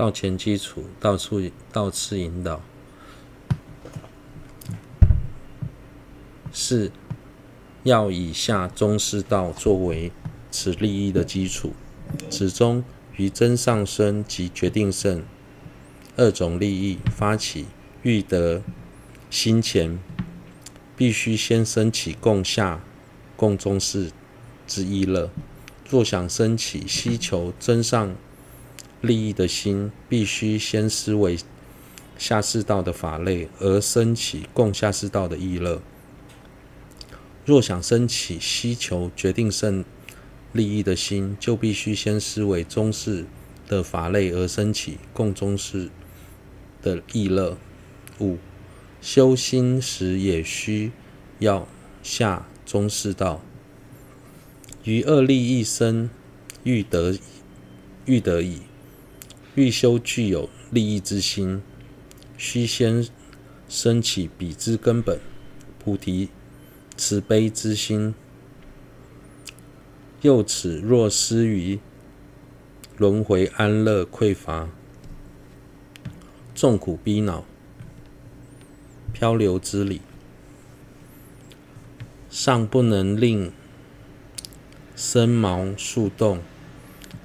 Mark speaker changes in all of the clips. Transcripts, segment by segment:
Speaker 1: 道前基础，到处到次引导。四要以下中士道作为此利益的基础，此中于增上生及决定胜二种利益发起欲得心前，必须先升起共下、共中士之意乐。若想升起希求增上利益的心，必须先思维下士道的法类，而生起共下士道的意乐。若想生起希求决定胜利益的心，就必须先思维中士的法类，而生起共中士的意乐。五、修心时也需要下中士道。于二利益生欲得欲得已，欲修具有利益之心，须先生起彼之根本菩提。慈悲之心，又此若失于轮回安乐匮乏，众苦逼恼，漂流之理，尚不能令身毛速动，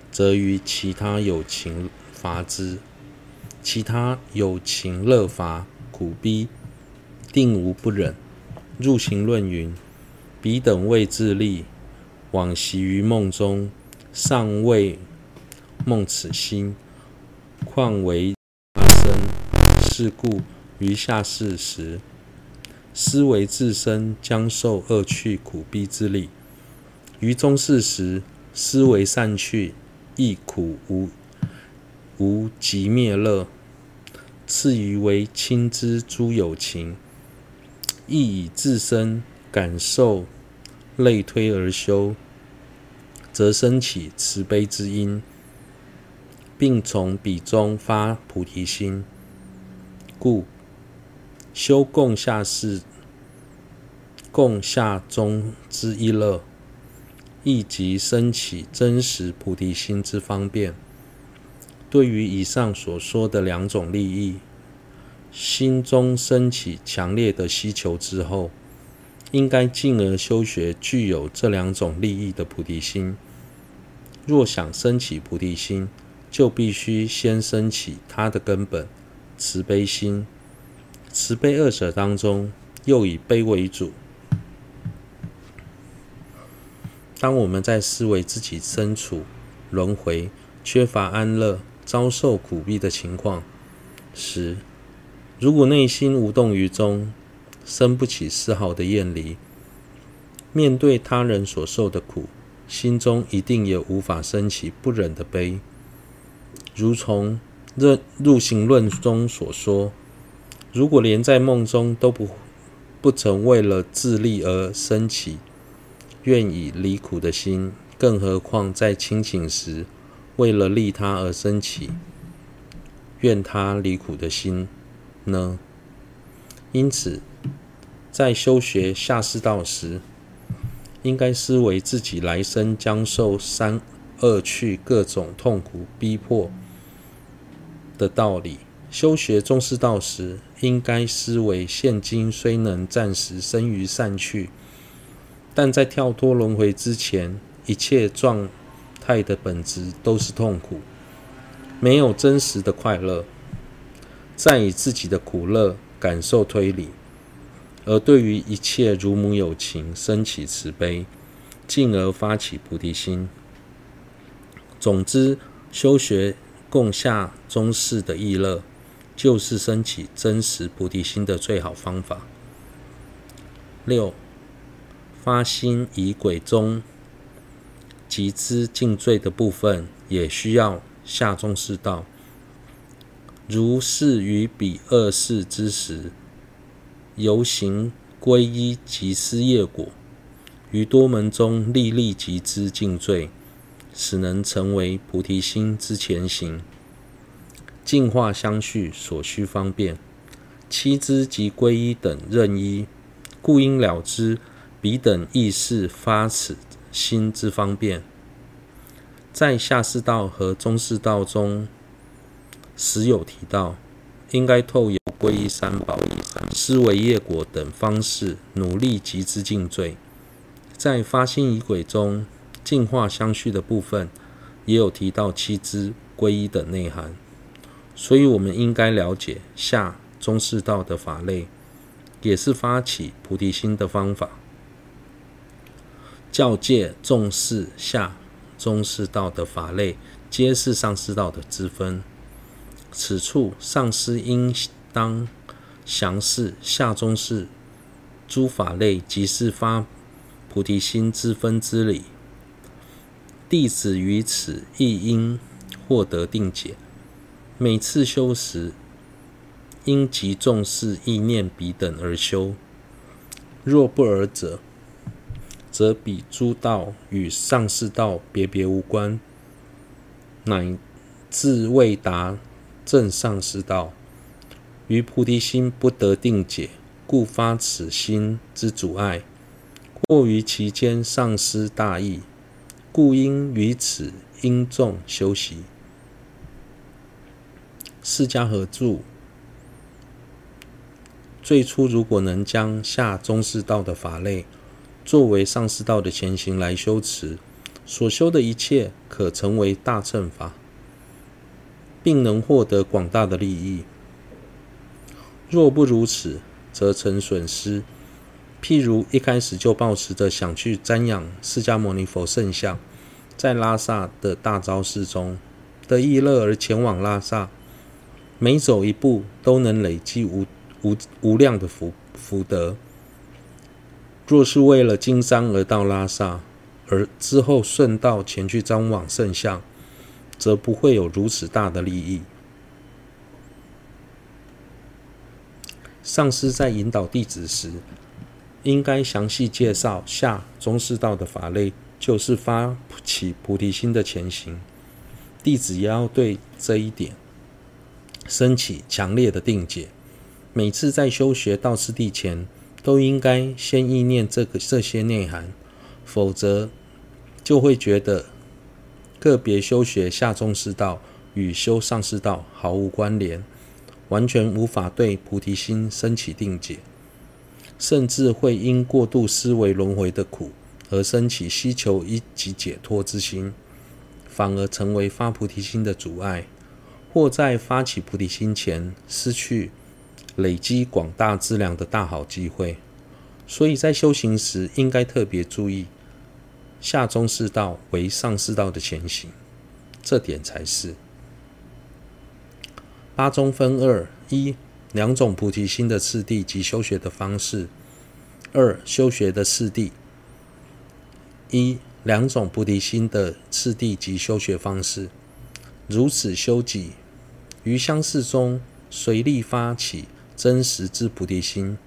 Speaker 1: 则于其他有情乏之，其他有情乐乏苦逼，定无不忍。入行论云：彼等未自利，往昔于梦中，尚未梦此心，况为发生？是故于下世时，思维自身将受恶趣苦逼之力；于中世时，思维散去，亦苦无无极灭乐；次于为亲之诸有情。亦以自身感受类推而修，则生起慈悲之因，并从彼中发菩提心。故修共下是、共下中之一乐，亦即生起真实菩提心之方便。对于以上所说的两种利益，心中升起强烈的希求之后，应该进而修学具有这两种利益的菩提心。若想升起菩提心，就必须先升起它的根本慈悲心。慈悲二者当中，又以悲为主。当我们在思维自己身处轮回、缺乏安乐、遭受苦逼的情况时，如果内心无动于衷，生不起丝毫的厌离，面对他人所受的苦，心中一定也无法升起不忍的悲。如从《入行论》中所说，如果连在梦中都不不曾为了自利而升起愿以离苦的心，更何况在清醒时为了利他而生起愿他离苦的心？呢？因此，在修学下士道时，应该思维自己来生将受三恶趣各种痛苦逼迫的道理；修学中士道时，应该思维现今虽能暂时生于善趣，但在跳脱轮回之前，一切状态的本质都是痛苦，没有真实的快乐。再以自己的苦乐感受推理，而对于一切如母有情生起慈悲，进而发起菩提心。总之，修学共下中士的意乐，就是生起真实菩提心的最好方法。六，发心以轨中集资尽罪的部分，也需要下重视道。如是于彼二世之时，由行皈依及思业果，于多门中历历集资尽罪，使能成为菩提心之前行。净化相续所需方便，七支及皈依等任依，故应了知彼等亦是发此心之方便。在下士道和中士道中。时有提到，应该透由皈依三宝、思维业果等方式，努力集资净罪。在发心仪轨中，净化相续的部分，也有提到七支皈依的内涵。所以，我们应该了解下中士道的法类，也是发起菩提心的方法。教诫重视下中士道的法类，皆是上世道的之分。此处上师应当详释下中士诸法类，即是发菩提心之分之理。弟子于此亦应获得定解。每次修时，应即重视意念彼等而修；若不尔者，则彼诸道与上士道别别无关，乃至未达正上士道，于菩提心不得定解，故发此心之阻碍，过于其间丧失大义，故应于此殷重修习。释迦合著，最初如果能将下中士道的法类作为上师道的前行来修持，所修的一切可成为大乘法，并能获得广大的利益。若不如此，则成损失。譬如一开始就抱持着想去瞻仰释迦牟尼佛圣像，在拉萨的大昭寺中得意乐而前往拉萨。每走一步都能累积无无无量的福福德。若是为了经商而到拉萨，而之后顺道前去瞻仰圣像，则不会有如此大的利益。上师在引导弟子时，应该详细介绍下中士道的法类，就是发起菩提心的前行。弟子也要对这一点。升起强烈的定解，每次在修学道次第前，都应该先意念这个这些内涵，否则就会觉得个别修学下中士道与修上士道毫无关联，完全无法对菩提心升起定解，甚至会因过度思维轮回的苦而升起希求一即解脱之心，反而成为发菩提心的阻碍。或在发起菩提心前，失去累积广大资粮的大好机会，所以在修行时应该特别注意下中士道为上士道的前行，这点才是。八中分二：一、两种菩提心的次第及修学的方式；二、修学的次第。一、两种菩提心的次第及修学方式，如此修己。于相似中，随力发起真实之菩提心，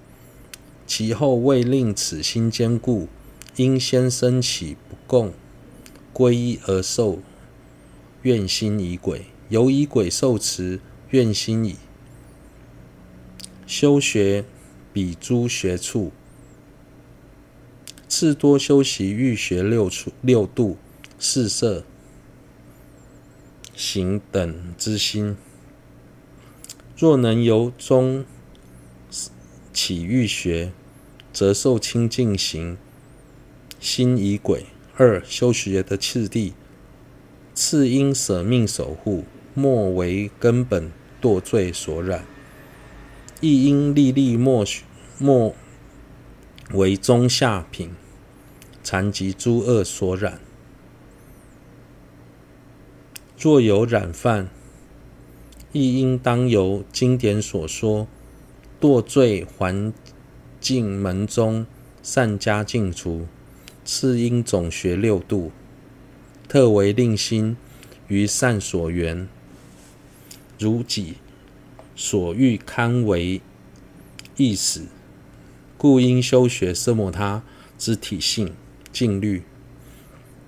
Speaker 1: 其后为令此心坚固，应先生起不共皈依而受愿心以鬼，由以鬼受持愿心以，修学彼诸学处，次多修习欲学六处六度四摄行等之心。若能由中起欲学，则受清净行心仪轨。二、修学的次第，次应舍命守护，莫为根本堕罪所染；亦应历历莫莫为中下品残疾诸恶所染。若有染犯，亦应当由经典所说堕罪还净门中善加净除，次因总学六度，特为令心于善所缘，如己所欲堪为意使，故应修学奢摩他之体性静虑。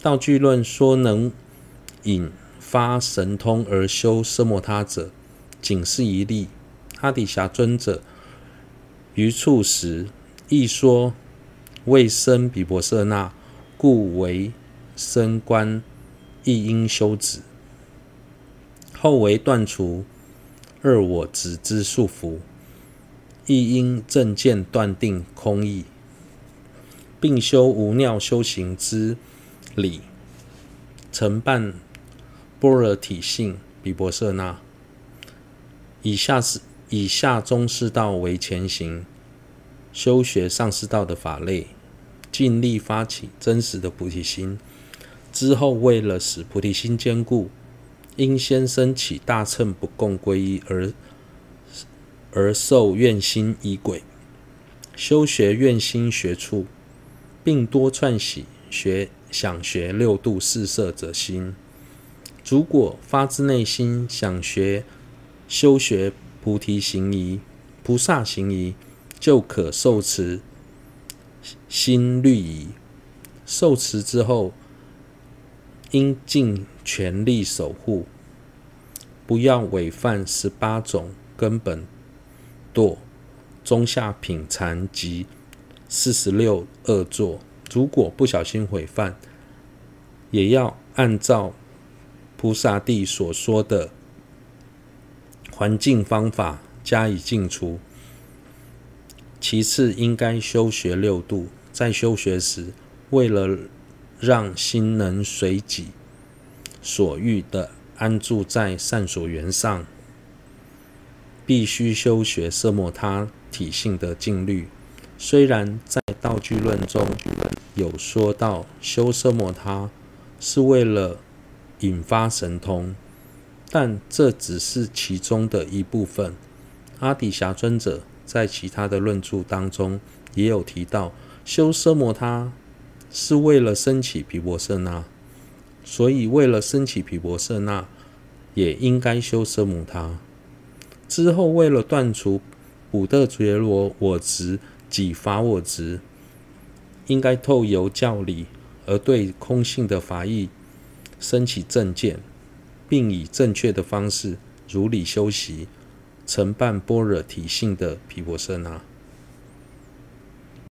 Speaker 1: 道具论说能引。发神通而修奢摩他者，仅是一例。阿底峡尊者于处时亦说：为生比婆舍那，故为升观，亦应修止。后为断除二我执之束缚，亦应正见断定空义，并修无尿修行之理，承办般若体性比婆舍那。以下是以下中士道为前行，修学上士道的法类，尽力发起真实的菩提心。之后，为了使菩提心坚固，应先生起大乘不共皈依而而受愿心仪轨，修学愿心学处，并多串习学想学六度四摄者心。如果发自内心想学。修学菩提行仪、菩萨行仪，就可受持心律仪。受持之后，应尽全力守护，不要违犯十八种根本堕、中下品禅及四十六恶作。如果不小心违犯，也要按照菩萨地所说的。环境方法加以净除。其次，应该修学六度。在修学时，为了让心能随己所欲的安住在善所缘上，必须修学色莫他体性的静律。虽然在《道具论》中有说到修色莫他是为了引发神通。但这只是其中的一部分。阿底峡尊者在其他的论著当中也有提到，修奢摩他是为了升起毗婆舍那，所以为了升起毗婆舍那，也应该修奢摩他。之后为了断除补特觉罗我执己法我执，应该透由教理而对空性的法义升起正见。并以正确的方式如理修习，承办般若体性的毗婆舍那。